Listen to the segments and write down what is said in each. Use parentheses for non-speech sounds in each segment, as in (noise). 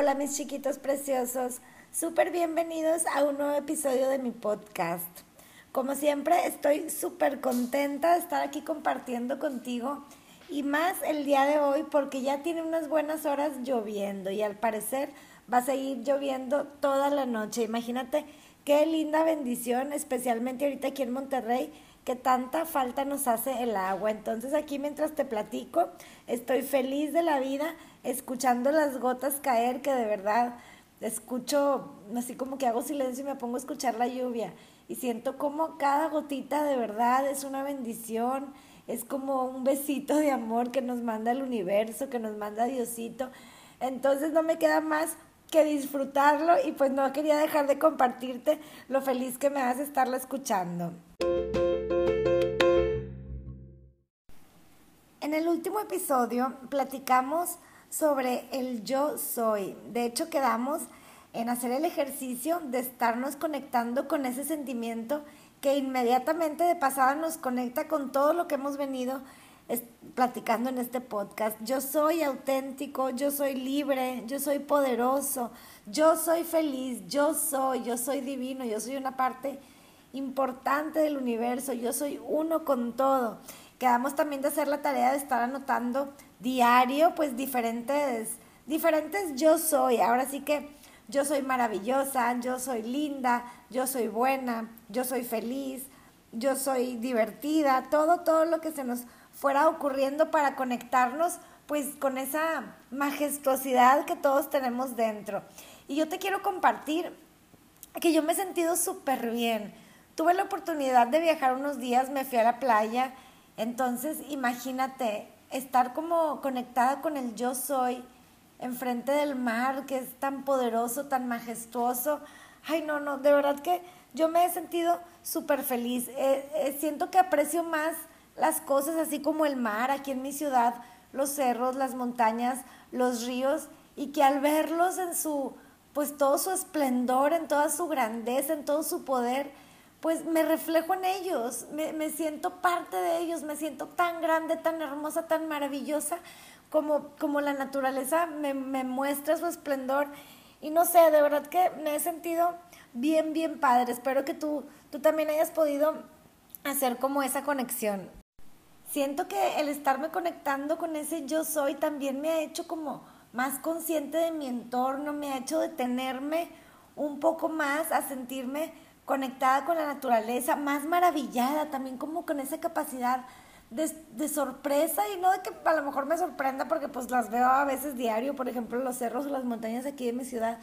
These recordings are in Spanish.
Hola mis chiquitos preciosos, súper bienvenidos a un nuevo episodio de mi podcast. Como siempre estoy súper contenta de estar aquí compartiendo contigo y más el día de hoy porque ya tiene unas buenas horas lloviendo y al parecer va a seguir lloviendo toda la noche. Imagínate qué linda bendición, especialmente ahorita aquí en Monterrey que tanta falta nos hace el agua. Entonces aquí mientras te platico, estoy feliz de la vida escuchando las gotas caer, que de verdad escucho, así como que hago silencio y me pongo a escuchar la lluvia. Y siento como cada gotita de verdad es una bendición, es como un besito de amor que nos manda el universo, que nos manda Diosito. Entonces no me queda más que disfrutarlo y pues no quería dejar de compartirte lo feliz que me hace estarlo escuchando. En el último episodio platicamos sobre el yo soy. De hecho, quedamos en hacer el ejercicio de estarnos conectando con ese sentimiento que inmediatamente de pasada nos conecta con todo lo que hemos venido platicando en este podcast. Yo soy auténtico, yo soy libre, yo soy poderoso, yo soy feliz, yo soy, yo soy divino, yo soy una parte importante del universo, yo soy uno con todo. Quedamos también de hacer la tarea de estar anotando diario, pues diferentes, diferentes yo soy. Ahora sí que yo soy maravillosa, yo soy linda, yo soy buena, yo soy feliz, yo soy divertida, todo, todo lo que se nos fuera ocurriendo para conectarnos pues con esa majestuosidad que todos tenemos dentro. Y yo te quiero compartir que yo me he sentido súper bien. Tuve la oportunidad de viajar unos días, me fui a la playa, entonces, imagínate estar como conectada con el yo soy enfrente del mar, que es tan poderoso, tan majestuoso. Ay, no, no, de verdad que yo me he sentido súper feliz. Eh, eh, siento que aprecio más las cosas así como el mar aquí en mi ciudad, los cerros, las montañas, los ríos, y que al verlos en su, pues todo su esplendor, en toda su grandeza, en todo su poder, pues me reflejo en ellos, me, siento parte de ellos, me siento tan grande, tan hermosa, tan maravillosa, como, como la naturaleza me, me muestra su esplendor. Y no sé, de verdad que me he sentido bien, bien padre. Espero que tú, tú también hayas podido hacer como esa conexión. Siento que el estarme conectando con ese yo soy también me ha hecho como más consciente de mi entorno, me ha hecho detenerme un poco más a sentirme conectada con la naturaleza, más maravillada también como con esa capacidad de, sorpresa y no de que a lo mejor me sorprenda porque pues las veo a veces diario, por ejemplo los cerros o las montañas aquí de mi ciudad,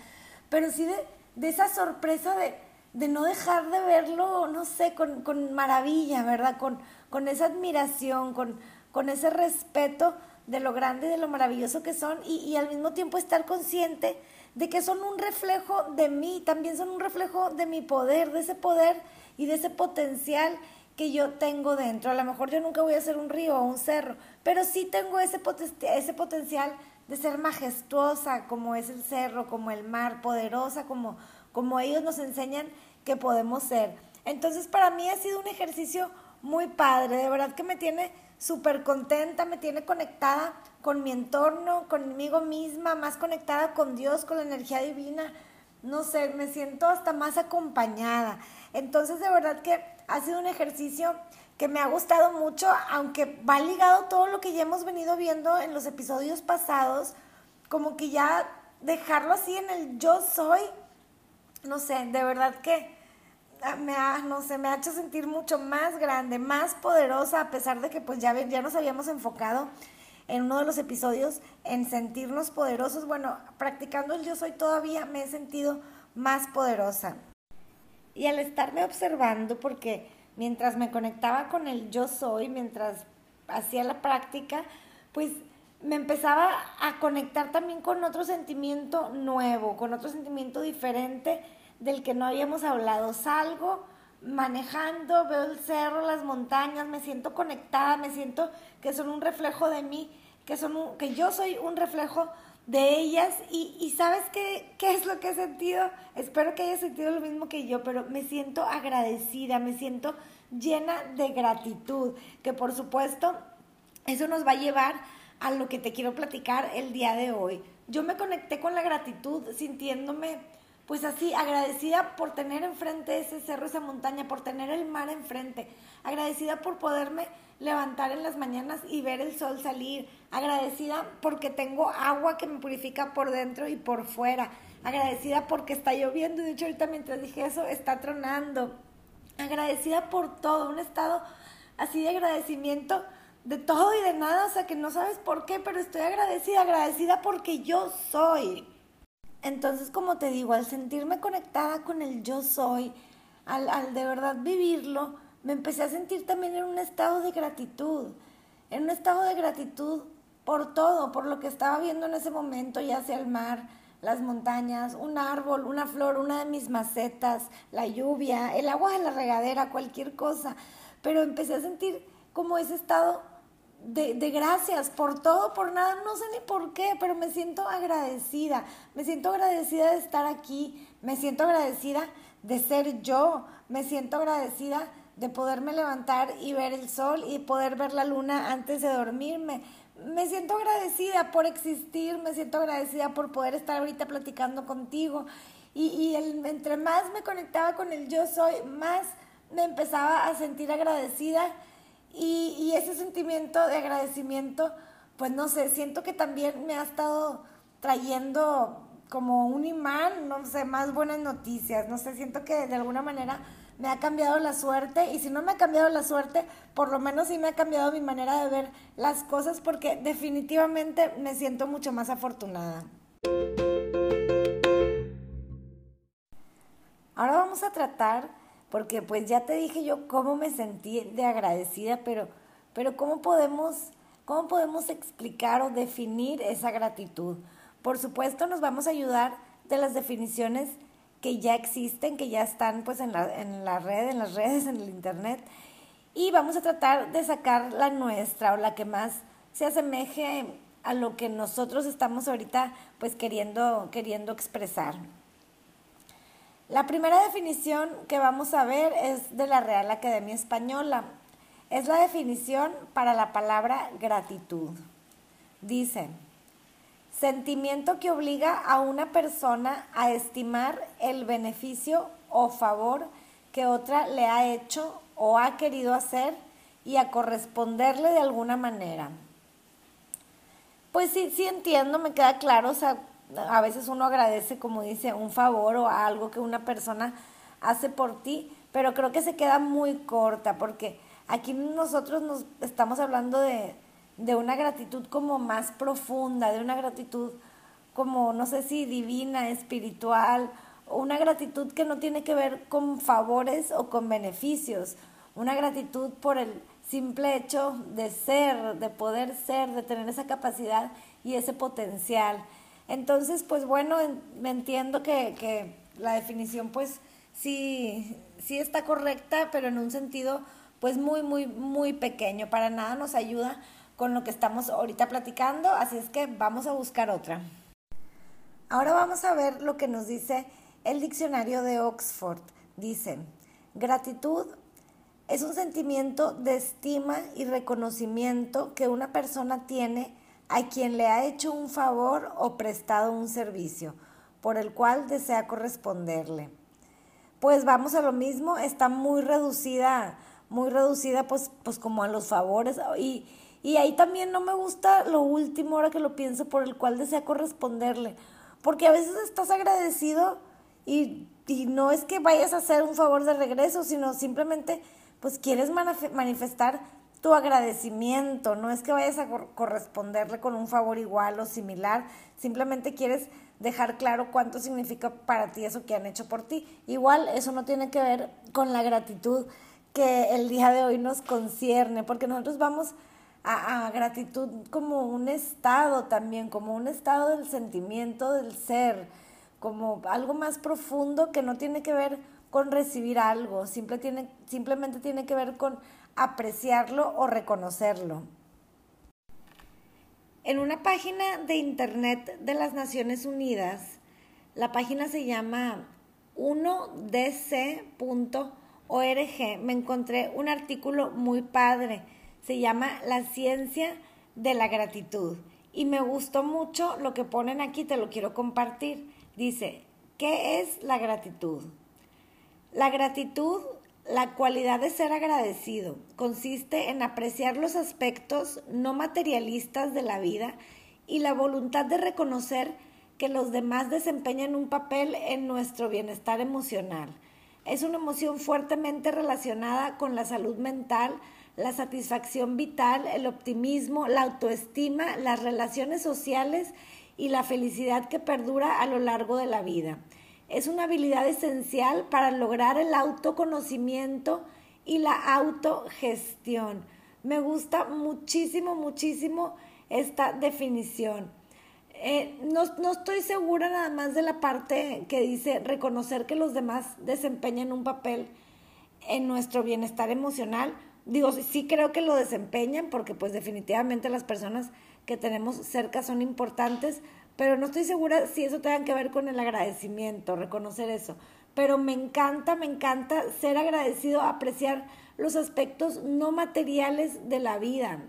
pero sí de, esa sorpresa de, de, no dejar de verlo, no sé, con, con maravilla, ¿verdad? Con, con esa admiración, con, con ese respeto de lo grande de lo maravilloso que son y, y al mismo tiempo estar consciente de que son un reflejo de mí, también son un reflejo de mi poder, de ese poder y de ese potencial que yo tengo dentro. A lo mejor yo nunca voy a ser un río o un cerro, pero sí tengo ese, potencial de ser majestuosa como es el cerro, como el mar, poderosa, como, como ellos nos enseñan que podemos ser. Entonces para mí ha sido un ejercicio muy padre, de verdad que me tiene súper contenta, me tiene conectada con mi entorno, conmigo misma, más conectada con Dios, con la energía divina. No sé, me siento hasta más acompañada. Entonces, de verdad que ha sido un ejercicio que me ha gustado mucho, aunque va ligado todo lo que ya hemos venido viendo en los episodios pasados, como que ya dejarlo así en el yo soy, no sé, de verdad que me ha, no sé, me ha hecho sentir mucho más grande, más poderosa, a pesar de que pues ya, ya nos habíamos enfocado en uno de los episodios en sentirnos poderosos. Bueno, practicando el yo soy todavía me he sentido más poderosa. Y al estarme observando, porque mientras me conectaba con el yo soy, mientras hacía la práctica, pues me empezaba a conectar también con otro sentimiento nuevo, con otro sentimiento diferente del que no habíamos hablado. Salgo manejando, veo el cerro, las montañas, me siento conectada, me siento que son un reflejo de mí, que, son que yo soy un reflejo de ellas y, y sabes qué, qué es lo que he sentido, espero que hayas sentido lo mismo que yo, pero me siento agradecida, me siento llena de gratitud, que por supuesto eso nos va a llevar a lo que te quiero platicar el día de hoy. Yo me conecté con la gratitud sintiéndome pues así, agradecida por tener enfrente ese cerro, esa montaña, por tener el mar enfrente, agradecida por poderme levantar en las mañanas y ver el sol salir, agradecida porque tengo agua que me purifica por dentro y por fuera, agradecida porque está lloviendo. De hecho ahorita mientras dije eso está tronando, agradecida por todo, un estado así de agradecimiento de todo y de nada, o sea que no sabes por qué, pero estoy agradecida, agradecida porque yo soy. Entonces, como te digo, al sentirme conectada con el yo soy, al, de verdad vivirlo, me empecé a sentir también en un estado de gratitud, en un estado de gratitud por todo, por lo que estaba viendo en ese momento, ya sea el mar, las montañas, un árbol, una flor, una de mis macetas, la lluvia, el agua de la regadera, cualquier cosa. Pero empecé a sentir como ese estado de, de, gracias por todo, por nada, no sé ni por qué, pero me siento agradecida, me siento agradecida de estar aquí, me siento agradecida de ser yo, me siento agradecida de poderme levantar y ver el sol y poder ver la luna antes de dormirme. Me siento agradecida por existir, me siento agradecida por poder estar ahorita platicando contigo. Y, y el, entre más me conectaba con el yo soy, más me empezaba a sentir agradecida. Y, ese sentimiento de agradecimiento, pues no sé, siento que también me ha estado trayendo como un imán, no sé, más buenas noticias. No sé, siento que de alguna manera me ha cambiado la suerte y si no me ha cambiado la suerte, por lo menos sí me ha cambiado mi manera de ver las cosas porque definitivamente me siento mucho más afortunada. Ahora vamos a tratar, porque pues ya te dije yo cómo me sentí de agradecida, pero, pero ¿cómo, podemos, ¿cómo podemos explicar o definir esa gratitud? Por supuesto nos vamos a ayudar de las definiciones que ya existen, que ya están pues en la, en la red, en las redes, en el internet. Y vamos a tratar de sacar la nuestra o la que más se asemeje a lo que nosotros estamos ahorita pues queriendo, queriendo expresar. La primera definición que vamos a ver es de la Real Academia Española. Es la definición para la palabra gratitud. Dice, Sentimiento que obliga a una persona a estimar el beneficio o favor que otra le ha hecho o ha querido hacer y a corresponderle de alguna manera. Pues sí, sí entiendo, me queda claro, o sea, a veces uno agradece, como dice, un favor o algo que una persona hace por ti, pero creo que se queda muy corta porque aquí nosotros nos estamos hablando de, de una gratitud como más profunda, de una gratitud como, no sé si divina, espiritual, una gratitud que no tiene que ver con favores o con beneficios, una gratitud por el simple hecho de ser, de poder ser, de tener esa capacidad y ese potencial. Entonces, pues bueno, me entiendo que, que la definición pues sí, sí está correcta, pero en un sentido pues muy, muy, muy pequeño. Para nada nos ayuda con lo que estamos ahorita platicando, así es que vamos a buscar otra. Ahora vamos a ver lo que nos dice el diccionario de Oxford. Dice, gratitud es un sentimiento de estima y reconocimiento que una persona tiene a quien le ha hecho un favor o prestado un servicio, por el cual desea corresponderle. Pues vamos a lo mismo, está muy reducida, muy reducida pues, pues como a los favores y, y ahí también no me gusta lo último, ahora que lo pienso, por el cual desea corresponderle. Porque a veces estás agradecido y, y no es que vayas a hacer un favor de regreso, sino simplemente pues quieres manifestar tu agradecimiento, no es que vayas a corresponderle con un favor igual o similar, simplemente quieres dejar claro cuánto significa para ti eso que han hecho por ti. Igual eso no tiene que ver con la gratitud que el día de hoy nos concierne, porque nosotros vamos a, gratitud como un estado también, como un estado del sentimiento del ser, como algo más profundo que no tiene que ver con recibir algo, simple tiene, simplemente tiene que ver con apreciarlo o reconocerlo. En una página de internet de las Naciones Unidas, la página se llama 1dc.org, me encontré un artículo muy padre se llama La ciencia de la gratitud. Y me gustó mucho lo que ponen aquí, te lo quiero compartir. Dice, ¿qué es la gratitud? La gratitud, la cualidad de ser agradecido, consiste en apreciar los aspectos no materialistas de la vida y la voluntad de reconocer que los demás desempeñan un papel en nuestro bienestar emocional. Es una emoción fuertemente relacionada con la salud mental, la satisfacción vital, el optimismo, la autoestima, las relaciones sociales y la felicidad que perdura a lo largo de la vida. Es una habilidad esencial para lograr el autoconocimiento y la autogestión. Me gusta muchísimo, muchísimo esta definición. Eh, no, no, estoy segura nada más de la parte que dice reconocer que los demás desempeñan un papel en nuestro bienestar emocional. Digo, sí creo que lo desempeñan porque pues definitivamente las personas que tenemos cerca son importantes, pero no estoy segura si eso tenga que ver con el agradecimiento, reconocer eso. Pero me encanta, me encanta ser agradecido, apreciar los aspectos no materiales de la vida.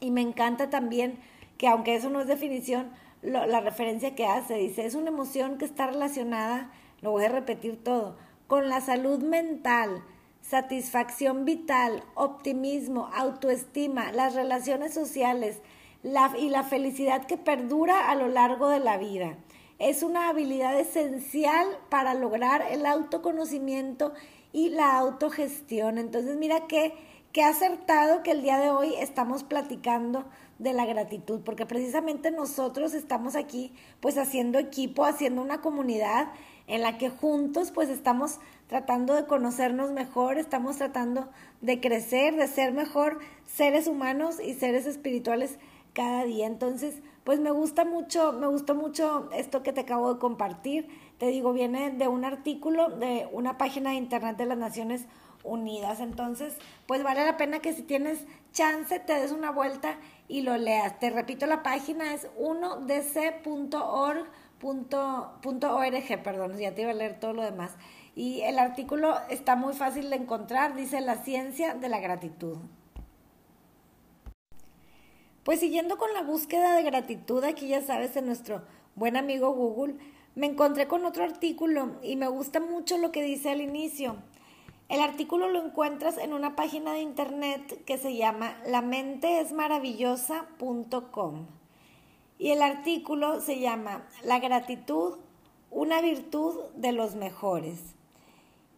Y me encanta también que aunque eso no es definición, la referencia que hace, dice, es una emoción que está relacionada, lo voy a repetir todo, con la salud mental, satisfacción vital, optimismo, autoestima, las relaciones sociales y la felicidad que perdura a lo largo de la vida. Es una habilidad esencial para lograr el autoconocimiento y la autogestión. Entonces, mira qué, qué acertado que el día de hoy estamos platicando de la gratitud, porque precisamente nosotros estamos aquí pues haciendo equipo, haciendo una comunidad en la que juntos pues estamos tratando de conocernos mejor, estamos tratando de crecer, de ser mejor seres humanos y seres espirituales cada día. Entonces, pues me gusta mucho, me gustó mucho esto que te acabo de compartir. Te digo, viene de un artículo de una página de internet de las Naciones Unidas. Entonces, pues vale la pena que si tienes chance te des una vuelta y lo leas. Te repito, la página es 1dc.org, perdón, ya te iba a leer todo lo demás. Y el artículo está muy fácil de encontrar, dice la ciencia de la gratitud. Pues siguiendo con la búsqueda de gratitud, aquí ya sabes, en nuestro buen amigo Google, me encontré con otro artículo y me gusta mucho lo que dice al inicio. El artículo lo encuentras en una página de internet que se llama lamenteesmaravillosa.com. Y el artículo se llama La gratitud, una virtud de los mejores.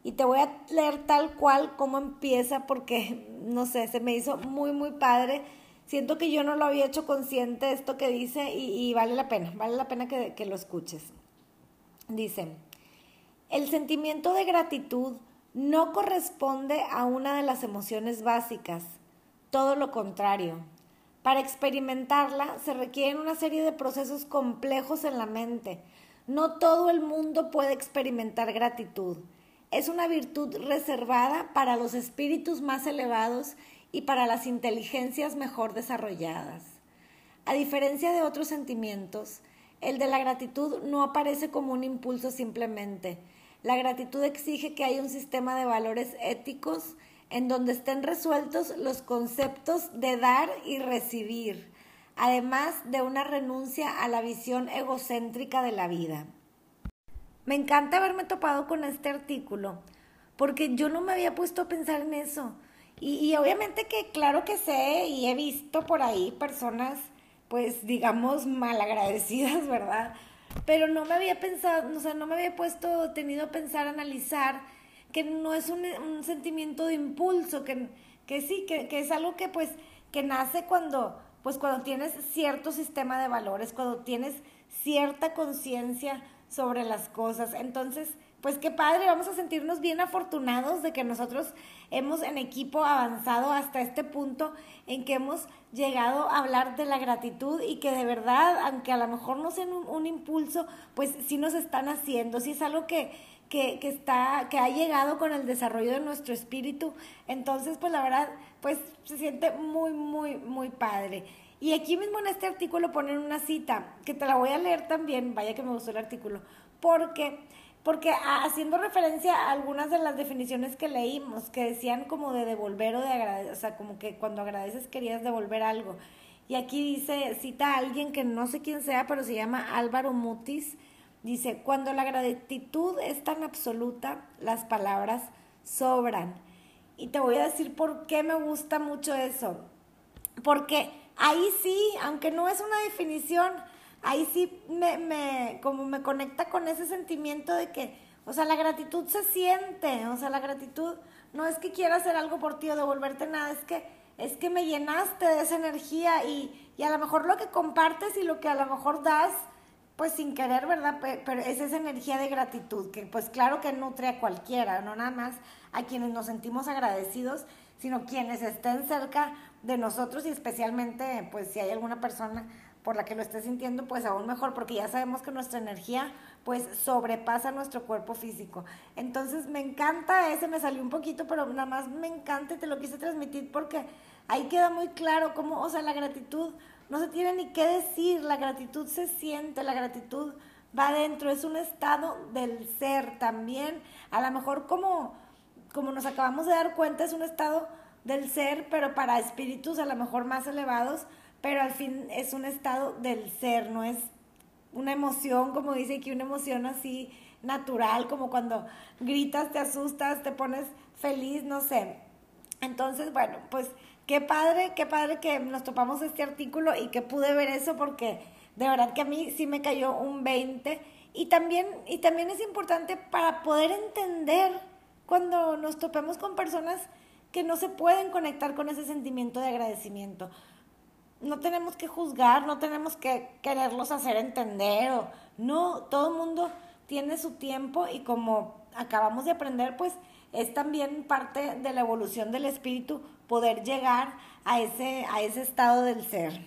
Y te voy a leer tal cual como empieza porque, no sé, se me hizo muy, muy padre. Siento que yo no lo había hecho consciente esto que dice y, vale la pena, vale la pena que, que lo escuches. Dice, el sentimiento de gratitud no corresponde a una de las emociones básicas, todo lo contrario. Para experimentarla se requieren una serie de procesos complejos en la mente. No todo el mundo puede experimentar gratitud. Es una virtud reservada para los espíritus más elevados y para las inteligencias mejor desarrolladas. A diferencia de otros sentimientos, el de la gratitud no aparece como un impulso simplemente, la gratitud exige que haya un sistema de valores éticos en donde estén resueltos los conceptos de dar y recibir, además de una renuncia a la visión egocéntrica de la vida. Me encanta haberme topado con este artículo, porque yo no me había puesto a pensar en eso. Y, y, obviamente que claro que sé y he visto por ahí personas, pues digamos, malagradecidas, (laughs) ¿verdad? pero no me había pensado, o sea, no me había puesto, tenido a pensar, analizar que no es un, un sentimiento de impulso, que, que sí, que, que, es algo que pues, que nace cuando, pues cuando tienes cierto sistema de valores, cuando tienes cierta conciencia sobre las cosas. Entonces, pues qué padre, vamos a sentirnos bien afortunados de que nosotros hemos en equipo avanzado hasta este punto en que hemos llegado a hablar de la gratitud y que de verdad, aunque a lo mejor no sea un, impulso, pues sí nos están haciendo, sí es algo que, que, que, está, que ha llegado con el desarrollo de nuestro espíritu. Entonces, pues la verdad, pues se siente muy, muy, muy padre. Y aquí mismo en este artículo ponen una cita, que te la voy a leer también, vaya que me gustó el artículo, porque porque haciendo referencia a algunas de las definiciones que leímos, que decían como de devolver o de agradecer, o sea, como que cuando agradeces querías devolver algo. Y aquí dice, cita a alguien que no sé quién sea, pero se llama Álvaro Mutis. Dice, cuando la gratitud es tan absoluta, las palabras sobran. Y te voy a decir por qué me gusta mucho eso. Porque ahí sí, aunque no es una definición, ahí sí me, me, como me conecta con ese sentimiento de que, o sea, la gratitud se siente, o sea, la gratitud no es que quiera hacer algo por ti o devolverte nada, es que, es que me llenaste de esa energía y, y a lo mejor lo que compartes y lo que a lo mejor das, pues sin querer, ¿verdad? Pero es esa energía de gratitud, que pues claro que nutre a cualquiera, no nada más a quienes nos sentimos agradecidos, sino quienes estén cerca de nosotros y especialmente pues si hay alguna persona por la que lo esté sintiendo, pues aún mejor, porque ya sabemos que nuestra energía pues sobrepasa nuestro cuerpo físico. Entonces me encanta ese, me salió un poquito, pero nada más me encanta y te lo quise transmitir porque ahí queda muy claro cómo, o sea, la gratitud no se tiene ni qué decir, la gratitud se siente, la gratitud va adentro, es un estado del ser también, a lo mejor como, como nos acabamos de dar cuenta, es un estado del ser, pero para espíritus a lo mejor más elevados, pero al fin es un estado del ser, no es una emoción, como dice aquí, una emoción así natural, como cuando gritas, te asustas, te pones feliz, no sé. Entonces, bueno, pues qué padre, qué padre que nos topamos este artículo y que pude ver eso porque de verdad que a mí sí me cayó un 20 y también y también es importante para poder entender cuando nos topemos con personas que no se pueden conectar con ese sentimiento de agradecimiento no tenemos que juzgar, no tenemos que quererlos hacer entender o no, todo el mundo tiene su tiempo y como acabamos de aprender, pues es también parte de la evolución del espíritu poder llegar a ese, a ese estado del ser.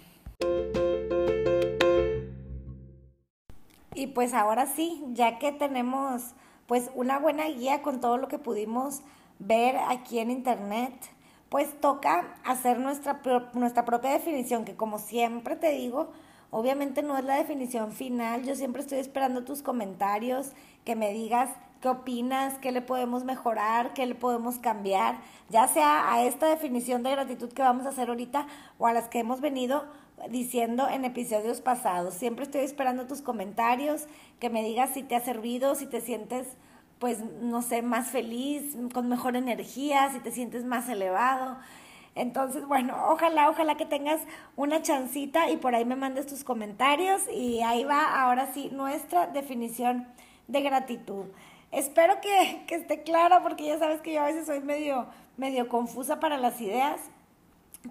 Y pues ahora sí, ya que tenemos pues una buena guía con todo lo que pudimos ver aquí en internet, pues toca hacer nuestra, nuestra propia definición, que como siempre te digo, obviamente no es la definición final, yo siempre estoy esperando tus comentarios, que me digas qué opinas, qué le podemos mejorar, qué le podemos cambiar, ya sea a esta definición de gratitud que vamos a hacer ahorita o a las que hemos venido diciendo en episodios pasados. Siempre estoy esperando tus comentarios, que me digas si te ha servido, si te sientes pues, no sé, más feliz, con mejor energía, si te sientes más elevado. Entonces, bueno, ojalá, ojalá que tengas una chancita y por ahí me mandes tus comentarios y ahí va ahora sí nuestra definición de gratitud. Espero que, que esté clara porque ya sabes que yo a veces soy medio, medio confusa para las ideas,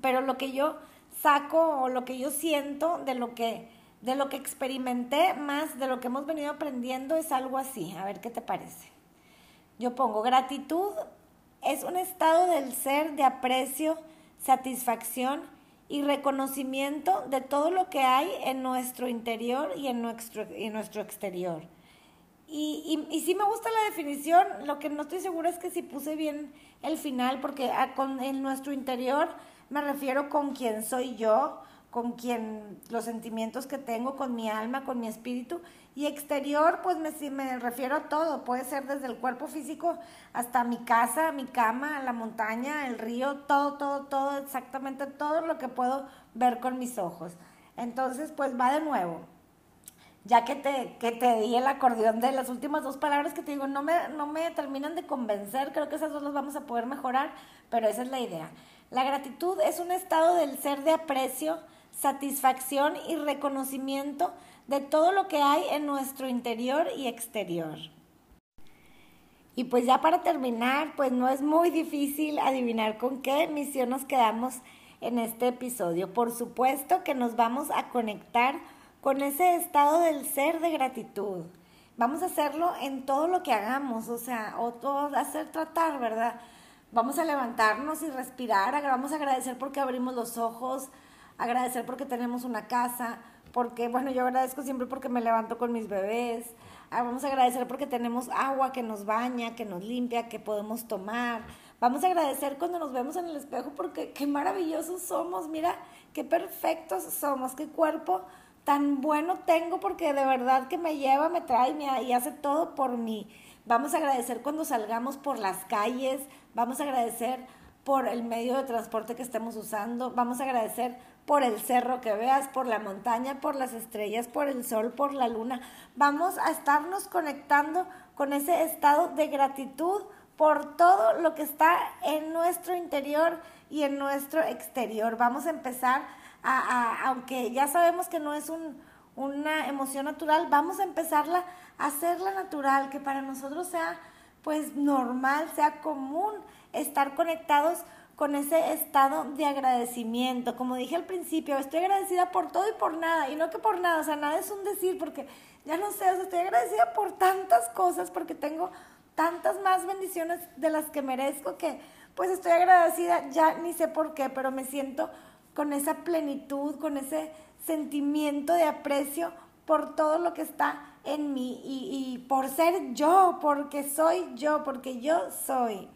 pero lo que yo saco o lo que yo siento de lo que, de lo que experimenté más de lo que hemos venido aprendiendo es algo así. A ver qué te parece. Yo pongo gratitud es un estado del ser de aprecio, satisfacción y reconocimiento de todo lo que hay en nuestro interior y en nuestro, en nuestro exterior. Y, y, sí me gusta la definición, lo que no estoy segura es que si puse bien el final, porque con, en nuestro interior me refiero con quien soy yo, con quien los sentimientos que tengo, con mi alma, con mi espíritu. Y exterior, pues me, me refiero a todo, puede ser desde el cuerpo físico hasta mi casa, mi cama, la montaña, el río, todo, todo, todo, exactamente todo lo que puedo ver con mis ojos. Entonces, pues va de nuevo. Ya que te, que te di el acordeón de las últimas dos palabras que te digo, no me, no me terminan de convencer, creo que esas dos las vamos a poder mejorar, pero esa es la idea. La gratitud es un estado del ser de aprecio, satisfacción y reconocimiento de todo lo que hay en nuestro interior y exterior. Y pues ya para terminar, pues no es muy difícil adivinar con qué misión nos quedamos en este episodio. Por supuesto que nos vamos a conectar con ese estado del ser de gratitud. Vamos a hacerlo en todo lo que hagamos, o sea, o todo hacer tratar, ¿verdad? Vamos a levantarnos y respirar, vamos a agradecer porque abrimos los ojos, agradecer porque tenemos una casa, porque, bueno, yo agradezco siempre porque me levanto con mis bebés, ah, vamos a agradecer porque tenemos agua que nos baña, que nos limpia, que podemos tomar, vamos a agradecer cuando nos vemos en el espejo porque qué maravillosos somos, mira, qué perfectos somos, qué cuerpo tan bueno tengo porque de verdad que me lleva, me trae y hace todo por mí. Vamos a agradecer cuando salgamos por las calles, vamos a agradecer por el medio de transporte que estemos usando, vamos a agradecer por el cerro que veas, por la montaña, por las estrellas, por el sol, por la luna. Vamos a estarnos conectando con ese estado de gratitud por todo lo que está en nuestro interior y en nuestro exterior. Vamos a empezar a, aunque ya sabemos que no es un, una emoción natural, vamos a empezarla a hacerla natural, que para nosotros sea pues normal, sea común estar conectados con ese estado de agradecimiento. Como dije al principio, estoy agradecida por todo y por nada, y no que por nada, o sea, nada es un decir, porque ya no sé, o sea, estoy agradecida por tantas cosas, porque tengo tantas más bendiciones de las que merezco que pues estoy agradecida, ya ni sé por qué, pero me siento con esa plenitud, con ese sentimiento de aprecio por todo lo que está en mí y, y por ser yo, porque soy yo, porque yo soy.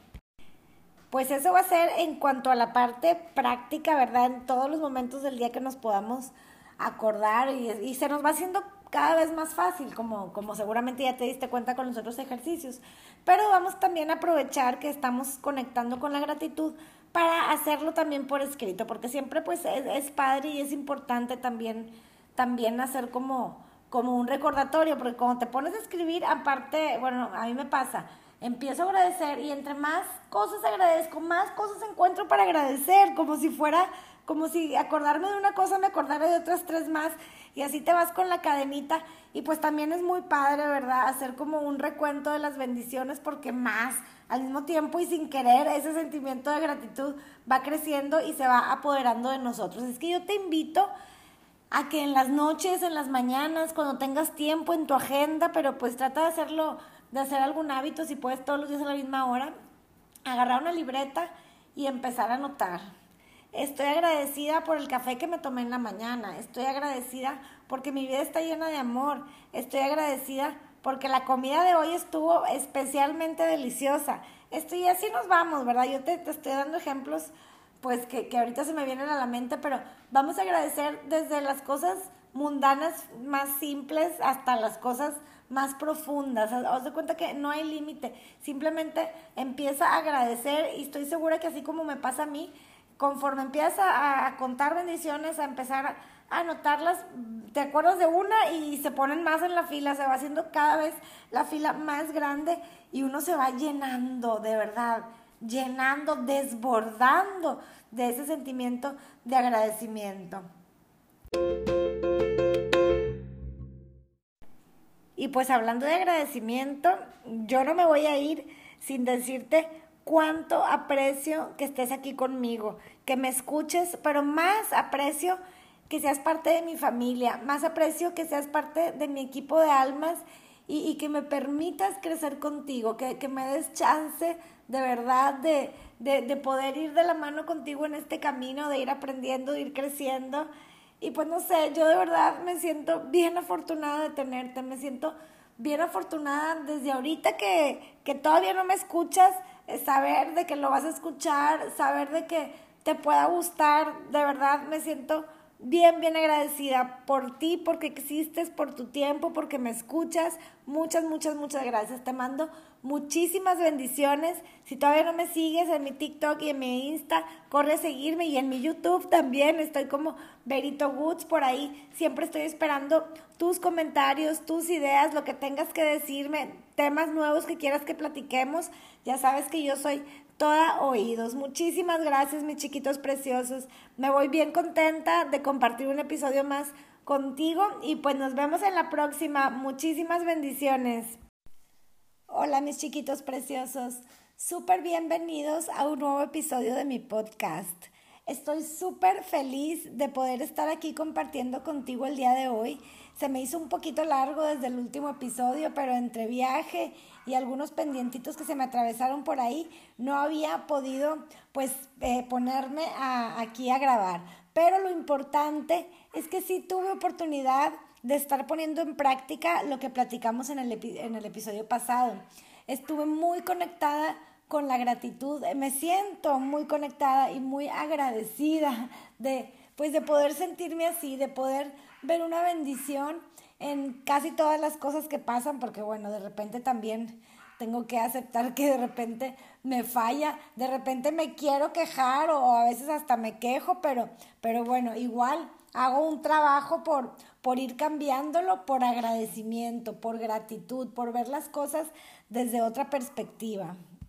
Pues eso va a ser en cuanto a la parte práctica, ¿verdad? En todos los momentos del día que nos podamos acordar y, se nos va haciendo cada vez más fácil, como, como seguramente ya te diste cuenta con los otros ejercicios. Pero vamos también a aprovechar que estamos conectando con la gratitud para hacerlo también por escrito, porque siempre pues es, es padre y es importante también, también hacer como, como un recordatorio, porque cuando te pones a escribir, aparte, bueno, a mí me pasa, empiezo a agradecer y entre más cosas agradezco, más cosas encuentro para agradecer, como si fuera, como si acordarme de una cosa me acordara de otras tres más y así te vas con la cadenita y pues también es muy padre, ¿verdad? Hacer como un recuento de las bendiciones porque más al mismo tiempo y sin querer ese sentimiento de gratitud va creciendo y se va apoderando de nosotros. Es que yo te invito a que en las noches, en las mañanas, cuando tengas tiempo en tu agenda, pero pues trata de hacerlo, de hacer algún hábito, si puedes todos los días a la misma hora, agarrar una libreta y empezar a anotar Estoy agradecida por el café que me tomé en la mañana. Estoy agradecida porque mi vida está llena de amor. Estoy agradecida porque la comida de hoy estuvo especialmente deliciosa. Estoy así nos vamos, ¿verdad? Yo te, estoy dando ejemplos, pues que, que ahorita se me vienen a la mente, pero vamos a agradecer desde las cosas mundanas más simples hasta las cosas más profundas. Os de cuenta que no hay límite. Simplemente empieza a agradecer y estoy segura que así como me pasa a mí, conforme empiezas a, contar bendiciones, a empezar a, anotarlas, te acuerdas de una y se ponen más en la fila, se va haciendo cada vez la fila más grande y uno se va llenando, de verdad, llenando, desbordando de ese sentimiento de agradecimiento. Y pues hablando de agradecimiento, yo no me voy a ir sin decirte cuánto aprecio que estés aquí conmigo, que me escuches, pero más aprecio que seas parte de mi familia, más aprecio que seas parte de mi equipo de almas y, que me permitas crecer contigo, que, me des chance de verdad de, de, de poder ir de la mano contigo en este camino, de ir aprendiendo, de ir creciendo. Y pues no sé, yo de verdad me siento bien afortunada de tenerte, me siento bien afortunada desde ahorita que, que todavía no me escuchas, saber de que lo vas a escuchar, saber de que te pueda gustar, de verdad me siento bien, bien agradecida por ti, porque existes, por tu tiempo, porque me escuchas. Muchas, muchas, muchas gracias. Te mando muchísimas bendiciones. Si todavía no me sigues en mi TikTok y en mi Insta, corre a seguirme y en mi YouTube también. Estoy como Berito Woods por ahí. Siempre estoy esperando tus comentarios, tus ideas, lo que tengas que decirme, temas nuevos que quieras que platiquemos. Ya sabes que yo soy toda oídos. Muchísimas gracias, mis chiquitos preciosos. Me voy bien contenta de compartir un episodio más contigo y pues nos vemos en la próxima. Muchísimas bendiciones. Hola, mis chiquitos preciosos. Súper bienvenidos a un nuevo episodio de mi podcast. Estoy súper feliz de poder estar aquí compartiendo contigo el día de hoy. Se me hizo un poquito largo desde el último episodio, pero entre viaje y algunos pendientitos que se me atravesaron por ahí, no había podido pues eh, ponerme aquí a grabar. Pero lo importante es que sí tuve oportunidad de estar poniendo en práctica lo que platicamos en el, en el episodio pasado. Estuve muy conectada con la gratitud, me siento muy conectada y muy agradecida de pues de poder sentirme así, de poder ver una bendición en casi todas las cosas que pasan, porque bueno, de repente también tengo que aceptar que de repente me falla, de repente me quiero quejar o, a veces hasta me quejo, pero, pero bueno, igual hago un trabajo por, por ir cambiándolo, por agradecimiento, por gratitud, por ver las cosas desde otra perspectiva.